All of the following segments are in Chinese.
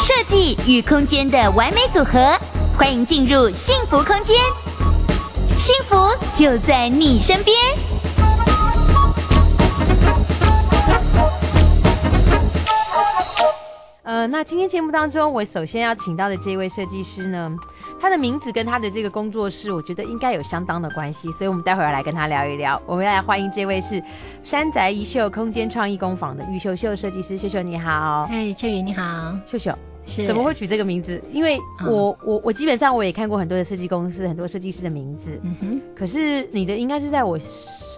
设计与空间的完美组合，欢迎进入幸福空间，幸福就在你身边。呃，那今天节目当中，我首先要请到的这位设计师呢，他的名字跟他的这个工作室，我觉得应该有相当的关系，所以我们待会儿来跟他聊一聊。我们来欢迎这位是山宅一秀空间创意工坊的玉秀秀设计师，秀秀你好。哎，倩宇你好，秀秀是怎么会取这个名字？因为我、嗯、我我基本上我也看过很多的设计公司，很多设计师的名字，嗯哼，可是你的应该是在我。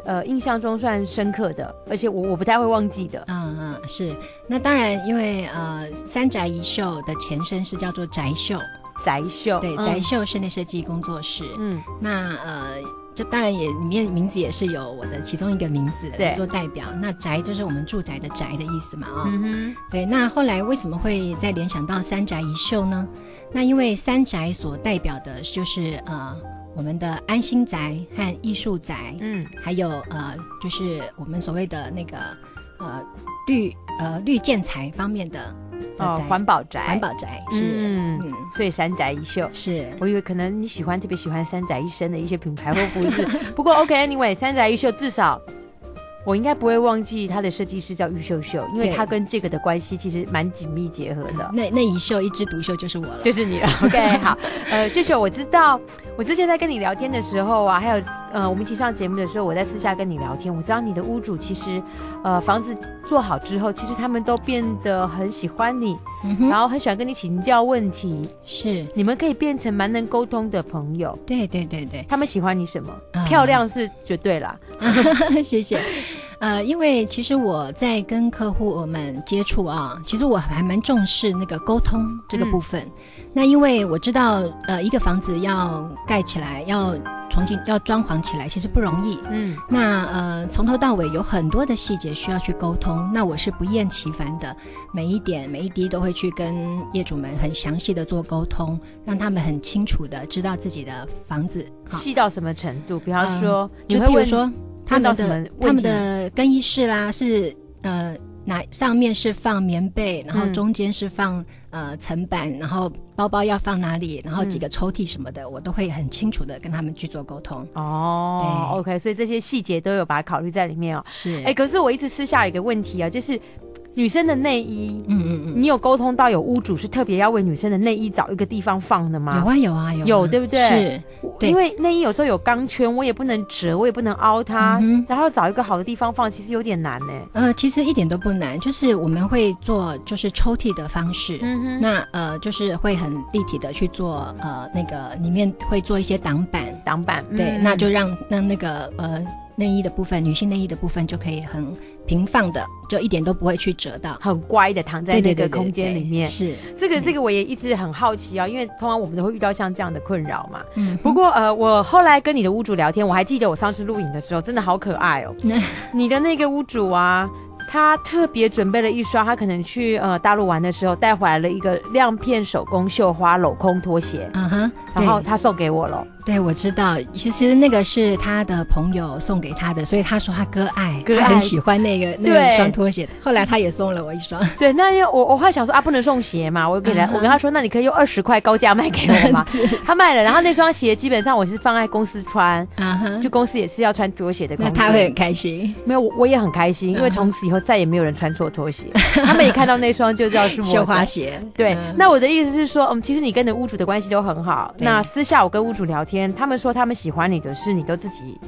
呃，印象中算深刻的，而且我我不太会忘记的。嗯嗯，是。那当然，因为呃，山宅一秀的前身是叫做宅秀，宅秀对，宅秀室内设计工作室。嗯，那呃，就当然也里面名字也是有我的其中一个名字来做代表。那宅就是我们住宅的宅的意思嘛，啊、哦。嗯哼。对，那后来为什么会再联想到三宅一秀呢？那因为三宅所代表的就是呃。我们的安心宅和艺术宅，嗯，还有呃，就是我们所谓的那个呃绿呃绿建材方面的，的哦，环保宅，环保宅是，嗯，嗯，所以三宅一秀是，我以为可能你喜欢特别喜欢三宅一生的一些品牌或服饰，不过 OK，Anyway，三宅一秀至少。我应该不会忘记他的设计师叫玉秀秀，因为他跟这个的关系其实蛮紧密结合的。那那一秀一枝独秀就是我了，就是你了。OK，好，呃，秀秀，我知道，我之前在跟你聊天的时候啊，还有呃，我们一起上节目的时候，我在私下跟你聊天，我知道你的屋主其实，呃，房子做好之后，其实他们都变得很喜欢你，嗯、然后很喜欢跟你请教问题，是，你们可以变成蛮能沟通的朋友。对对对对，他们喜欢你什么？嗯、漂亮是绝对啦。谢谢。呃，因为其实我在跟客户们接触啊，其实我还蛮重视那个沟通这个部分。嗯、那因为我知道，呃，一个房子要盖起来，要重新要装潢起来，其实不容易。嗯。那呃，从头到尾有很多的细节需要去沟通。那我是不厌其烦的，每一点每一滴都会去跟业主们很详细的做沟通，让他们很清楚的知道自己的房子细到什么程度。比方说，呃、就比如说。他们的他们的更衣室啦，是呃，哪上面是放棉被，然后中间是放、嗯、呃层板，然后包包要放哪里，然后几个抽屉什么的，嗯、我都会很清楚的跟他们去做沟通。哦，OK，所以这些细节都有把它考虑在里面哦。是，哎、欸，可是我一直私下有一个问题啊，就是。女生的内衣，嗯嗯嗯，你有沟通到有屋主是特别要为女生的内衣找一个地方放的吗？有啊有啊有，有对不对？是，对，因为内衣有时候有钢圈，我也不能折，我也不能凹它，嗯、然后找一个好的地方放，其实有点难呢。呃，其实一点都不难，就是我们会做就是抽屉的方式，嗯哼，那呃就是会很立体的去做，呃那个里面会做一些挡板，挡板，对，嗯、那就让让那个呃。内衣的部分，女性内衣的部分就可以很平放的，就一点都不会去折到，很乖的躺在那个空间里面。是这个，这个我也一直很好奇啊，因为通常我们都会遇到像这样的困扰嘛。嗯，不过呃，我后来跟你的屋主聊天，我还记得我上次录影的时候，真的好可爱哦。你的那个屋主啊。他特别准备了一双，他可能去呃大陆玩的时候带回来了一个亮片手工绣花镂空拖鞋，嗯哼，然后他送给我了。对，我知道，其实那个是他的朋友送给他的，所以他说他割爱，割爱，他很喜欢那个那个双拖鞋。后来他也送了我一双。对，那因为我我后来想说啊，不能送鞋嘛，我给他，uh. 我跟他说，那你可以用二十块高价卖给我吗？他卖了，然后那双鞋基本上我是放在公司穿，嗯，就公司也是要穿拖鞋的公司，那他会很开心。没有，我我也很开心，因为从此以后再也没有人穿错拖鞋，他们一看到那双就知道是 绣花鞋。对、嗯，那我的意思是说，嗯，其实你跟你的屋主的关系都很好。那私下我跟屋主聊天，他们说他们。喜欢你的事你都自己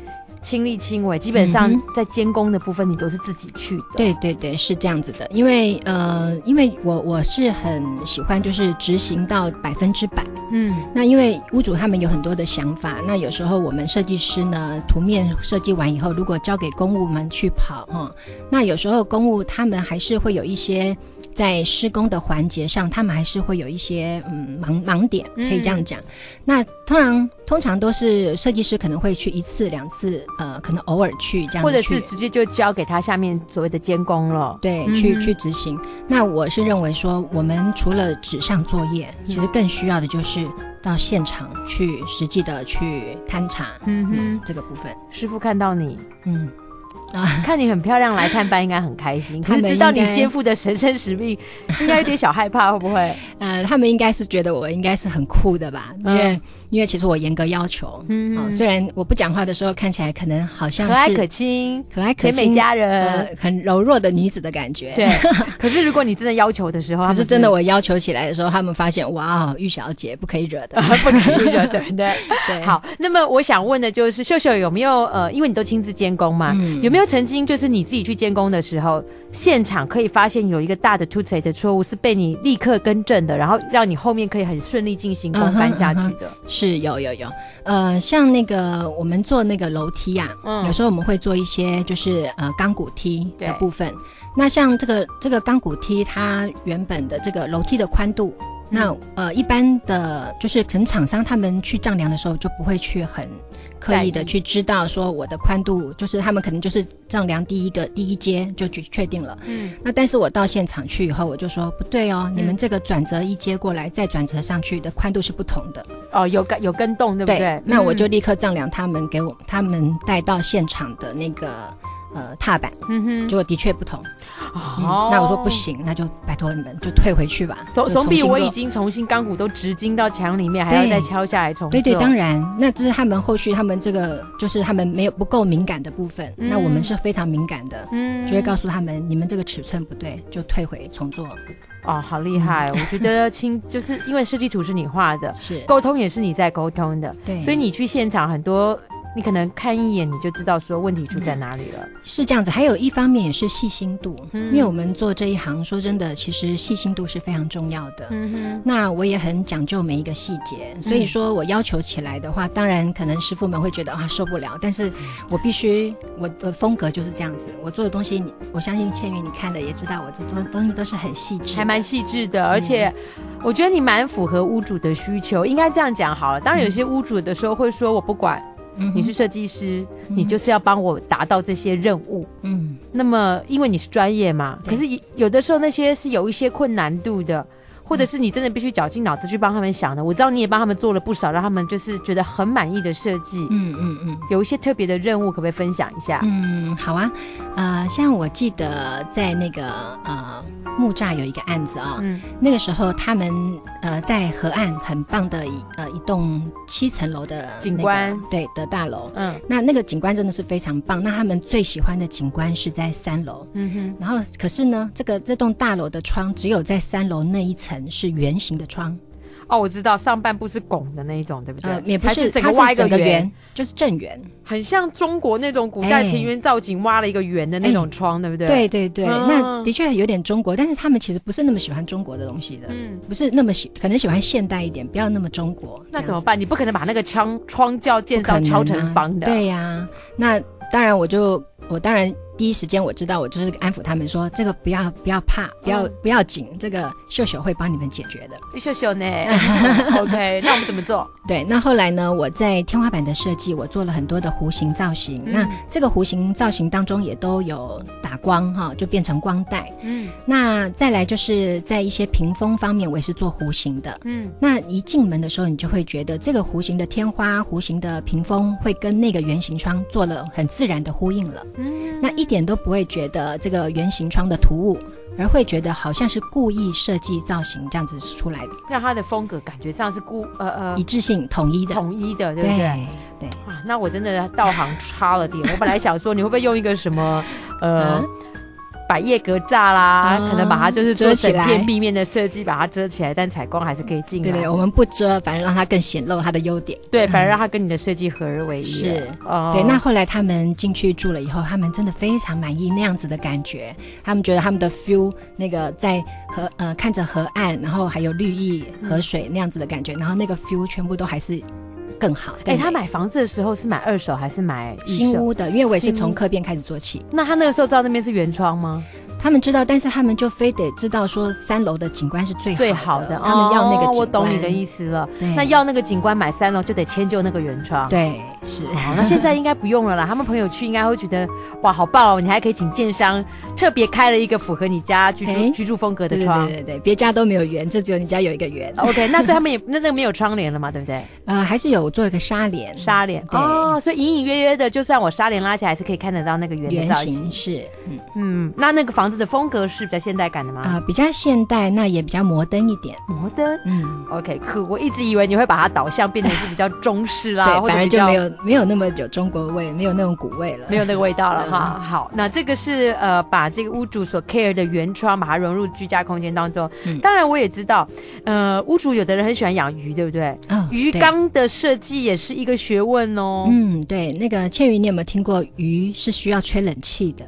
亲力亲为，基本上在监工的部分你都是自己去的。对对对，是这样子的。因为呃，因为我我是很喜欢就是执行到百分之百。嗯，那因为屋主他们有很多的想法，那有时候我们设计师呢，图面设计完以后，如果交给公务们去跑哈，那有时候公务他们还是会有一些。在施工的环节上，他们还是会有一些嗯盲盲点，可以这样讲。嗯、那通常通常都是设计师可能会去一次两次，呃，可能偶尔去这样，或者是直接就交给他下面所谓的监工了。对，嗯、去去执行。那我是认为说，我们除了纸上作业，其实更需要的就是到现场去实际的去勘察。嗯哼，这个部分，师傅看到你，嗯。啊，看你很漂亮来探班，应该很开心。可是知道你肩负的神圣使命，应该有点小害怕，会不会？呃，他们应该是觉得我应该是很酷的吧？因为、嗯、因为其实我严格要求，嗯、哦，虽然我不讲话的时候看起来可能好像是可爱可亲、可爱可亲、甜美佳人、呃，很柔弱的女子的感觉。对。可是如果你真的要求的时候，可是真的我要求起来的时候，他们发现哇，玉小姐不可以惹的，不可以惹的，对对对。好，那么我想问的就是秀秀有没有呃，因为你都亲自监工嘛，嗯、有没有曾经就是你自己去监工的时候，现场可以发现有一个大的凸槌的错误是被你立刻更正的，然后让你后面可以很顺利进行工班下去的？是有有有，呃，像那个我们做那个楼梯啊，嗯、有时候我们会做一些就是呃钢骨梯的部分。那像这个这个钢骨梯，它原本的这个楼梯的宽度，那呃一般的就是可能厂商他们去丈量的时候就不会去很刻意的去知道说我的宽度，就是他们可能就是丈量第一个第一阶就去确定了。嗯。那但是我到现场去以后，我就说不对哦，嗯、你们这个转折一阶过来再转折上去的宽度是不同的。哦，有跟有跟动对不对？对。那我就立刻丈量他们给我他们带到现场的那个。呃，踏板，嗯哼，结果的确不同。哦、嗯，那我说不行，那就拜托你们就退回去吧。总总比我已经重新钢骨都直进到墙里面，还要再敲下来重。对对，当然，那这是他们后续他们这个就是他们没有不够敏感的部分。嗯、那我们是非常敏感的，嗯，就会告诉他们，你们这个尺寸不对，就退回重做。哦，好厉害！嗯、我觉得 亲，就是因为设计图是你画的，是沟通也是你在沟通的，对，所以你去现场很多。你可能看一眼你就知道说问题出在哪里了。嗯，是这样子。还有一方面也是细心度，嗯，因为我们做这一行，说真的，其实细心度是非常重要的。嗯哼。那我也很讲究每一个细节，所以说我要求起来的话，当然可能师傅们会觉得啊受不了，但是我必须，我我的风格就是这样子。我做的东西，你我相信倩云你看了也知道，我这做的东西都是很细致，还蛮细致的，而且我觉得你蛮符合屋主的需求，应该这样讲好了。当然有些屋主的时候会说我不管。你是设计师，嗯、你就是要帮我达到这些任务。嗯，那么因为你是专业嘛，可是有的时候那些是有一些困难度的。或者是你真的必须绞尽脑汁去帮他们想的，我知道你也帮他们做了不少，让他们就是觉得很满意的设计。嗯嗯嗯，有一些特别的任务，可不可以分享一下？嗯，好啊。呃，像我记得在那个呃木栅有一个案子啊、哦，嗯，那个时候他们呃在河岸很棒的一呃一栋七层楼的、那个、景观，对的大楼，嗯，那那个景观真的是非常棒。那他们最喜欢的景观是在三楼，嗯哼，然后可是呢，这个这栋大楼的窗只有在三楼那一层。是圆形的窗，哦，我知道上半部是拱的那一种，对不对？呃，也不是，整个挖一个圆，就是正圆，很像中国那种古代庭园造景挖了一个圆的那种窗，对不对？对对对，那的确有点中国，但是他们其实不是那么喜欢中国的东西的，嗯，不是那么喜，可能喜欢现代一点，不要那么中国。那怎么办？你不可能把那个窗窗叫建造敲成方的，对呀。那当然，我就我当然。第一时间我知道，我就是安抚他们说，这个不要不要怕，不要不要紧，这个秀秀会帮你们解决的。秀秀呢？OK，那我们怎么做？对，那后来呢？我在天花板的设计，我做了很多的弧形造型。嗯、那这个弧形造型当中也都有打光哈，就变成光带。嗯，那再来就是在一些屏风方面，我也是做弧形的。嗯，那一进门的时候，你就会觉得这个弧形的天花、弧形的屏风会跟那个圆形窗做了很自然的呼应了。嗯，那。一点都不会觉得这个圆形窗的突兀，而会觉得好像是故意设计造型这样子出来的，让它的风格感觉上是固呃呃一致性统一的，统一的，对不对？对，对啊，那我真的道行差了点。我本来想说你会不会用一个什么呃。嗯百叶格栅啦，嗯、可能把它就是做整片壁面的设计，把它遮起来，但采光还是可以进来。对对，我们不遮，反而让它更显露它的优点。对，反而让它跟你的设计合而为一。是，哦、对。那后来他们进去住了以后，他们真的非常满意那样子的感觉。他们觉得他们的 feel 那个在河呃看着河岸，然后还有绿意河水那样子的感觉，嗯、然后那个 feel 全部都还是。更好。哎、欸，他买房子的时候是买二手还是买新屋的？因为我也是从客变开始做起。那他那个时候知道那边是原窗吗？他们知道，但是他们就非得知道说三楼的景观是最好，最好的他们要那个景观。哦，我懂你的意思了。那要那个景观，买三楼就得迁就那个原创。对，是。哦，那现在应该不用了啦。他们朋友去应该会觉得，哇，好棒哦！你还可以请建商特别开了一个符合你家居住居住风格的窗。对对对，别家都没有圆，就只有你家有一个圆。OK，那所以他们也那那个没有窗帘了嘛，对不对？呃，还是有做一个纱帘，纱帘。哦，所以隐隐约约的，就算我纱帘拉起来，还是可以看得到那个圆的造型。是，嗯嗯。那那个房子的风格是？比较现代感的吗？啊、呃，比较现代，那也比较摩登一点。摩登，嗯，OK，可我一直以为你会把它导向变成是比较中式啦，对，反而就没有没有那么有中国味，没有那种古味了，没有那个味道了哈。好，那这个是呃，把这个屋主所 care 的原创，把它融入居家空间当中。嗯、当然，我也知道，呃，屋主有的人很喜欢养鱼，对不对？哦、鱼缸的设计也是一个学问哦。嗯，对，那个倩云，你有没有听过鱼是需要吹冷气的？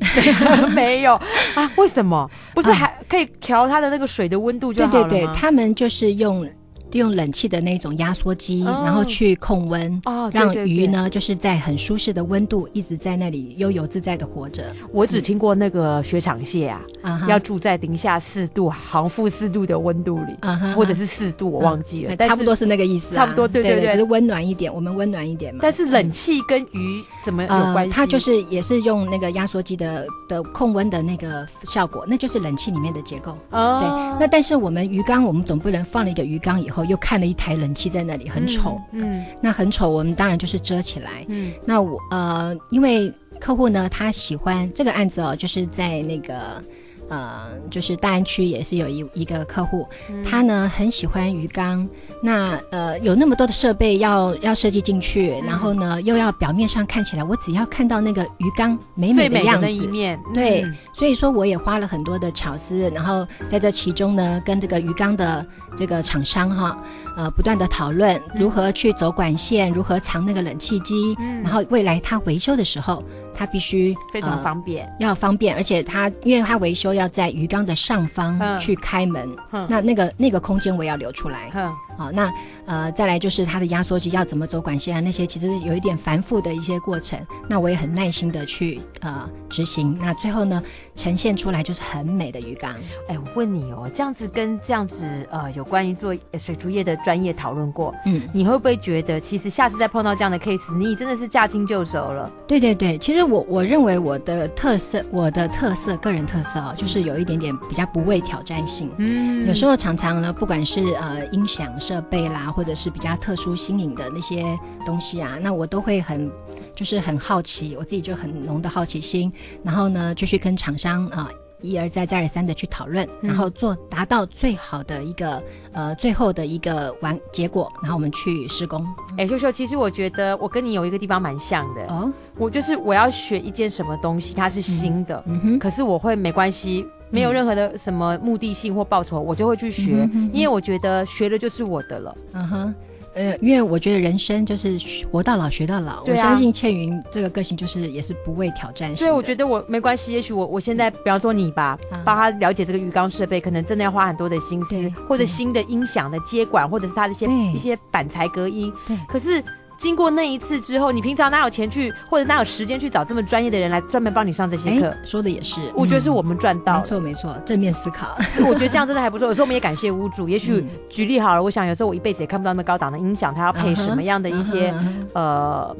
没有啊？为什么？不是还可以调它的那个水的温度就好？对对对，他们就是用。用冷气的那种压缩机，哦、然后去控温，哦，让鱼呢就是在很舒适的温度，一直在那里悠游自在的活着。我只听过那个雪场蟹啊，嗯、要住在零下四度，好像负四度的温度里，嗯、或者是四度，我忘记了，嗯、差不多是那个意思，啊，差不多，对对对，对，只是温暖一点，我们温暖一点嘛。但是冷气跟鱼怎么有关系？呃、它就是也是用那个压缩机的的控温的那个效果，那就是冷气里面的结构。哦，对。那但是我们鱼缸，我们总不能放了一个鱼缸以后又看了一台。冷气在那里很丑，嗯，嗯，那很丑，我们当然就是遮起来，嗯，那我呃，因为客户呢，他喜欢这个案子哦，就是在那个。呃，就是大安区也是有一一个客户，嗯、他呢很喜欢鱼缸，那呃有那么多的设备要要设计进去，嗯、然后呢又要表面上看起来，我只要看到那个鱼缸美美的样子，一面，对，嗯、所以说我也花了很多的巧思，然后在这其中呢，跟这个鱼缸的这个厂商哈，呃不断的讨论如何去走管线，嗯、如何藏那个冷气机，嗯、然后未来他维修的时候。它必须非常方便，呃，要方便，而且它因为它维修要在鱼缸的上方去开门，嗯、那那个那个空间我也要留出来。嗯好，那呃，再来就是它的压缩机要怎么走管线啊？那些其实有一点繁复的一些过程，那我也很耐心的去呃执行。那最后呢，呈现出来就是很美的鱼缸。哎，我问你哦，这样子跟这样子呃，有关于做水族业的专业讨论过，嗯，你会不会觉得其实下次再碰到这样的 case，你真的是驾轻就熟了？对对对，其实我我认为我的特色，我的特色，个人特色哦，就是有一点点比较不畏挑战性。嗯，有时候常常呢，不管是呃音响。设备啦，或者是比较特殊新颖的那些东西啊，那我都会很，就是很好奇，我自己就很浓的好奇心，然后呢，就去跟厂商啊一而再再而三的去讨论，然后做达到最好的一个呃最后的一个完结果，然后我们去施工。哎，秀秀，其实我觉得我跟你有一个地方蛮像的哦，我就是我要学一件什么东西，它是新的，嗯哼，可是我会没关系。没有任何的什么目的性或报酬，我就会去学，嗯哼哼，因为我觉得学了就是我的了。嗯哼，呃，因为我觉得人生就是活到老学到老。啊，我相信倩云这个个性就是也是不畏挑战性。所以我觉得我没关系，也许我我现在比方说你吧，嗯、帮他了解这个鱼缸设备，可能真的要花很多的心思，或者新的音响的接管，或者是他的一些对一些板材隔音。对，可是。经过那一次之后，你平常哪有钱去，或者哪有时间去找这么专业的人来专门帮你上这些课？说的也是，我觉得是我们赚到。没错没错，正面思考。我觉得这样真的还不错。有时候我们也感谢屋主。也许举例好了，我想有时候我一辈子也看不到那么高档的音响，它要配什么样的一些呃，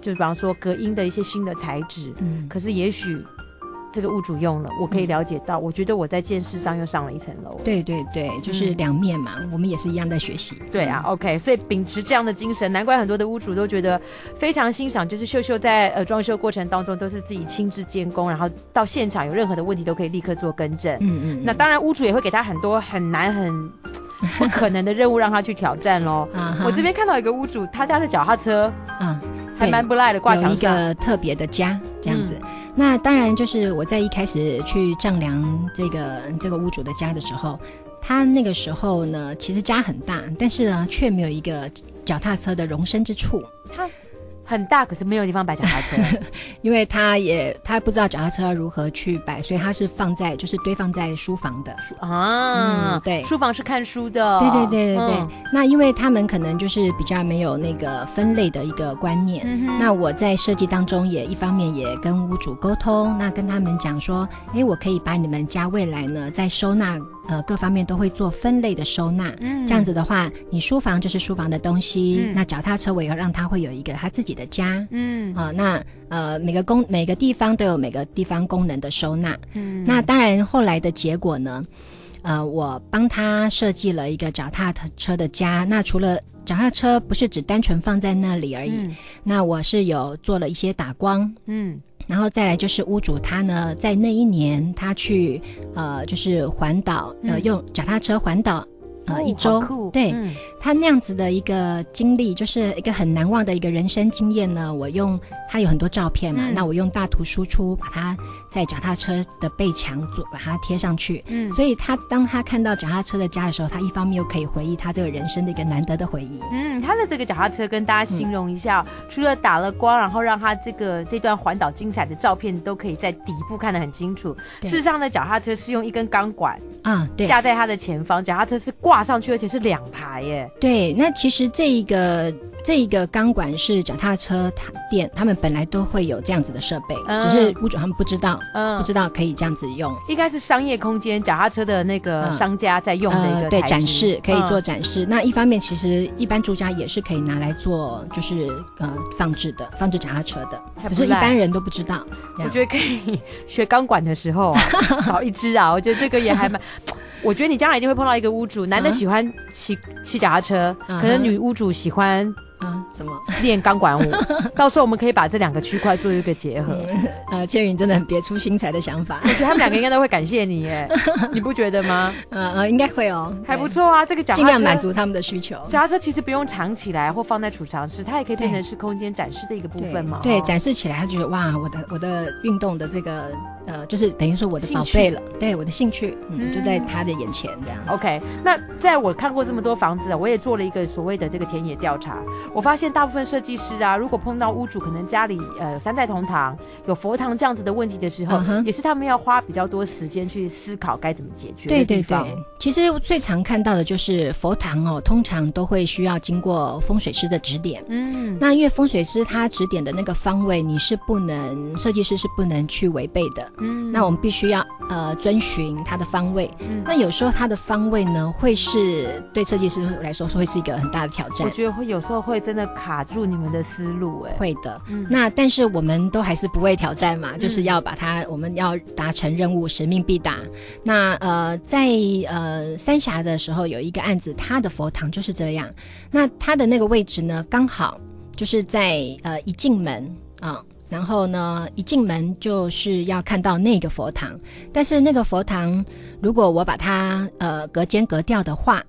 就是比方说隔音的一些新的材质。嗯，可是也许。这个屋主用了，我可以了解到，嗯、我觉得我在见识上又上了一层楼。对对对，就是两面嘛，嗯、我们也是一样在学习。对啊，OK，所以秉持这样的精神，难怪很多的屋主都觉得非常欣赏，就是秀秀在呃装修过程当中都是自己亲自监工，然后到现场有任何的问题都可以立刻做更正。嗯，嗯嗯。那当然，屋主也会给他很多很难很 不可能的任务让他去挑战喽。我这边看到一个屋主，他家的脚踏车，嗯，还蛮不赖的，挂墙上有一个特别的家这样子。嗯那当然，就是我在一开始去丈量这个这个屋主的家的时候，他那个时候呢，其实家很大，但是呢，却没有一个脚踏车的容身之处。很大，可是没有地方摆脚踏车，因为他也他不知道脚踏车要如何去摆，所以他是放在就是堆放在书房的。啊、嗯，对，书房是看书的，对对对对对、嗯。那因为他们可能就是比较没有那个分类的一个观念，嗯、那我在设计当中也一方面也跟屋主沟通，那跟他们讲说，哎，我可以把你们家未来呢在收纳。呃，各方面都会做分类的收纳，嗯，这样子的话，你书房就是书房的东西，嗯、那脚踏车我也要让他会有一个他自己的家，嗯，啊、呃，那呃每个功每个地方都有每个地方功能的收纳，嗯，那当然后来的结果呢，呃，我帮他设计了一个脚踏车的家，那除了脚踏车不是只单纯放在那里而已，嗯、那我是有做了一些打光，嗯。然后再来就是屋主他呢，在那一年他去呃，就是环岛，呃，用脚踏车环岛。呃，一周，对、嗯、他那样子的一个经历，就是一个很难忘的一个人生经验呢。我用他有很多照片嘛，嗯、那我用大图输出，把它在脚踏车的背墙做，把它贴上去。嗯，所以他当他看到脚踏车的家的时候，他一方面又可以回忆他这个人生的一个难得的回忆。嗯，他的这个脚踏车跟大家形容一下，嗯、除了打了光，然后让他这个这段环岛精彩的照片都可以在底部看得很清楚。事实上的脚踏车是用一根钢管啊，对，架在他的前方，脚踏车是挂。挂上去，而且是两排耶。对，那其实这一个这一个钢管是脚踏车店，他们本来都会有这样子的设备，嗯、只是屋主他们不知道，嗯，不知道可以这样子用。应该是商业空间，脚踏车的那个商家在用的一个、呃、对展示，可以做展示、嗯。那一方面，其实一般住家也是可以拿来做，就是呃放置的，放置脚踏车的，只是一般人都不知道。我觉得可以学钢管的时候 少一只啊，我觉得这个也还蛮。我觉得你将来一定会碰到一个屋主，男的喜欢骑骑脚踏车，可能女屋主喜欢。嗯，怎么练钢管舞？到时候我们可以把这两个区块做一个结合。嗯、呃，千云真的很别出心裁的想法。我觉得他们两个应该都会感谢你耶，你不觉得吗？呃呃，应该会哦，还不错啊。这个脚踏量满足他们的需求。脚踏车其实不用藏起来或放在储藏室，它也可以变成是空间展示的一个部分嘛。对，对展示起来，他觉得哇，我的我的运动的这个呃，就是等于说我的宝贝了。对，我的兴趣，嗯，嗯就在他的眼前这样。OK，那在我看过这么多房子，我也做了一个所谓的这个田野调查。我发现大部分设计师啊，如果碰到屋主可能家里呃三代同堂有佛堂这样子的问题的时候，uh-huh. 也是他们要花比较多时间去思考该怎么解决。对对对，其实最常看到的就是佛堂哦，通常都会需要经过风水师的指点。嗯，那因为风水师他指点的那个方位，你是不能设计师是不能去违背的。嗯，那我们必须要呃遵循它的方位。嗯，那有时候它的方位呢，会是对设计师来说是会是一个很大的挑战。我觉得会有时候会真的。卡住你们的思路，哎，会的。嗯，那但是我们都还是不畏挑战嘛，嗯，就是要把它，我们要达成任务，使命必达。那呃，在呃三峡的时候有一个案子，它的佛堂就是这样。那它的那个位置呢，刚好就是在呃一进门啊，然后呢一进门就是要看到那个佛堂，但是那个佛堂如果我把它呃隔间隔掉的话。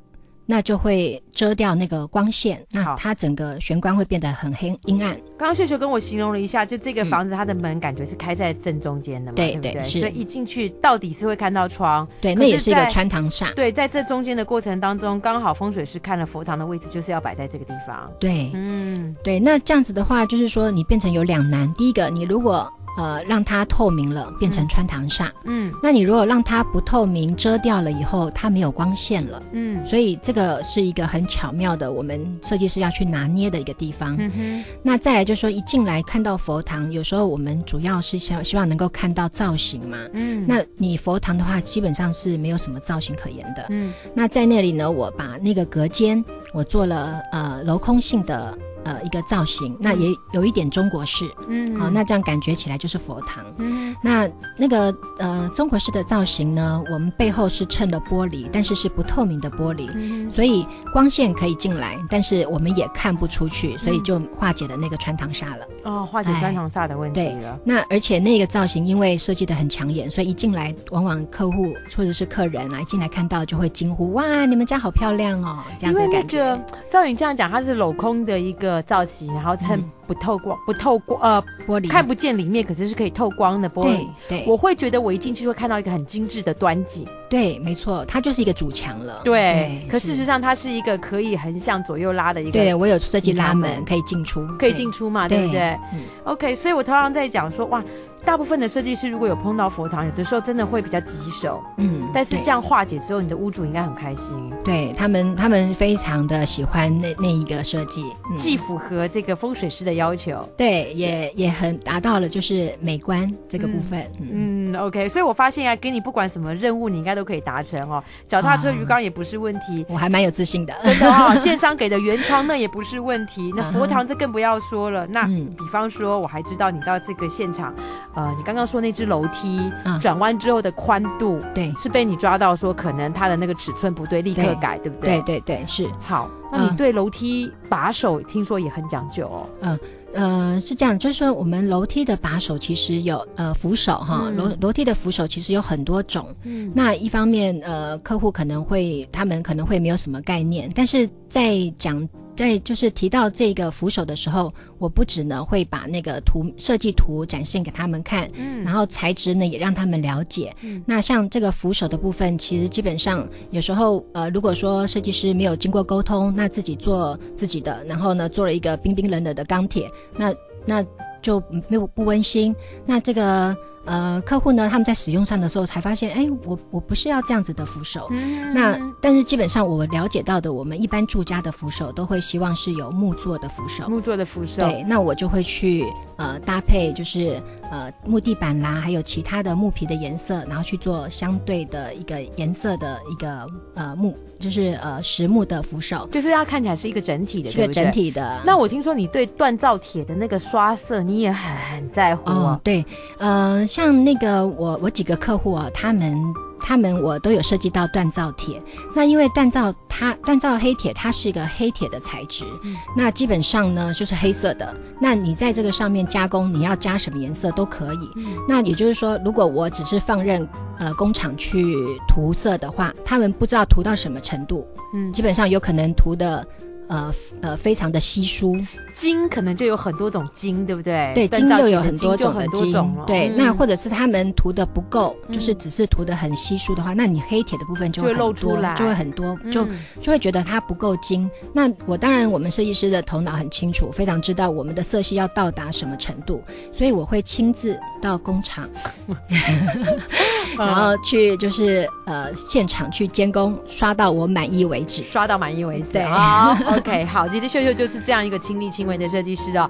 那就会遮掉那个光线，那它整个玄关会变得很黑阴暗。刚刚秀秀跟我形容了一下，就这个房子它的门感觉是开在正中间的嘛，对、嗯、对不对？所以一进去到底是会看到窗，对，那也是一个穿堂煞。对，在这中间的过程当中，刚好风水师看了佛堂的位置，就是要摆在这个地方。对，嗯，对。那这样子的话，就是说你变成有两难。第一个，你如果呃，让它透明了，变成穿堂煞。嗯，那你如果让它不透明，遮掉了以后，它没有光线了。嗯，所以这个是一个很巧妙的，我们设计师要去拿捏的一个地方。嗯哼。那再来就是说，一进来看到佛堂，有时候我们主要是希希望能够看到造型嘛。嗯。那你佛堂的话，基本上是没有什么造型可言的。嗯。那在那里呢，我把那个隔间，我做了呃镂空性的。呃，一个造型，那也有一点中国式，嗯，好、哦，那这样感觉起来就是佛堂，嗯，那那个呃中国式的造型呢，我们背后是衬了玻璃，但是是不透明的玻璃，嗯，所以光线可以进来，但是我们也看不出去，所以就化解了那个穿堂煞了，哦，化解穿堂煞的问题了。对，那而且那个造型因为设计的很抢眼，所以一进来，往往客户或者是客人啊，一进来看到就会惊呼，哇，你们家好漂亮哦，这样的感觉。因为那个照你这样讲，它是镂空的一个。个造型，然后衬不透光、嗯、不透光呃玻璃，看不见里面，可是是可以透光的玻璃。对，对我会觉得我一进去会看到一个很精致的端景。对，没错，它就是一个主墙了。对，可事实上它是一个可以横向左右拉的一个。对，我有设计拉门，可以进出，可以进出嘛，对，对不对？嗯、OK，所以我通常在讲说哇。大部分的设计师如果有碰到佛堂，有的时候真的会比较棘手，嗯，但是这样化解之后，你的屋主应该很开心。对他们，他们非常的喜欢那那一个设计，嗯，既符合这个风水师的要求，对，也也很达到了就是美观这个部分。嗯，嗯，OK，所以我发现啊，给你不管什么任务，你应该都可以达成哦。脚踏车、鱼缸也不是问题，我还蛮有自信的，真的哦。建商给的原窗那也不是问题，那佛堂这更不要说了。那比方说，我还知道你到这个现场。呃，你刚刚说那只楼梯转弯之后的宽度，对，是被你抓到说可能它的那个尺寸不对，立刻改，对不对？对对对，是。好，那你对楼梯把手听说也很讲究哦。嗯呃，是这样，就是说我们楼梯的把手其实有呃扶手哈，楼楼梯的扶手其实有很多种。嗯，那一方面呃，客户可能会他们可能会没有什么概念，但是在讲。在就是提到这个扶手的时候，我不只呢会把那个图设计图展现给他们看，嗯，然后材质呢也让他们了解。嗯，那像这个扶手的部分，其实基本上有时候呃，如果说设计师没有经过沟通，那自己做自己的，然后呢做了一个冰冰冷冷的钢铁，那那就没有不温馨。那这个。呃，客户呢，他们在使用上的时候才发现，哎，我我不是要这样子的扶手。嗯，那但是基本上我了解到的，我们一般住家的扶手都会希望是有木做的扶手。木做的扶手。对，那我就会去呃搭配，就是呃木地板啦，还有其他的木皮的颜色，然后去做相对的一个颜色的一个呃木。就是呃实木的扶手，就是它看起来是一个整体的，一个整体的。那我听说你对锻造铁的那个刷色你也很在乎哦。对，呃，像那个我我几个客户啊，他们。他们我都有涉及到锻造铁，那因为锻造它锻造黑铁，它是一个黑铁的材质，嗯，那基本上呢就是黑色的。那你在这个上面加工，你要加什么颜色都可以。嗯，那也就是说，如果我只是放任呃工厂去涂色的话，他们不知道涂到什么程度，嗯，基本上有可能涂的。呃呃，非常的稀疏，金可能就有很多种金，对不对？对，金又有很多种的金，对。那或者是他们涂的不够，就是只是涂的很稀疏的话，那你黑铁的部分就会露出来，就会很多，就就会觉得它不够金。那我当然，我们设计师的头脑很清楚，非常知道我们的色系要到达什么程度，所以我会亲自到工厂，然后去就是呃现场去监工，刷到我满意为止，刷到满意为止。对啊。OK，好，其实秀秀就是这样一个亲力亲为的设计师哦。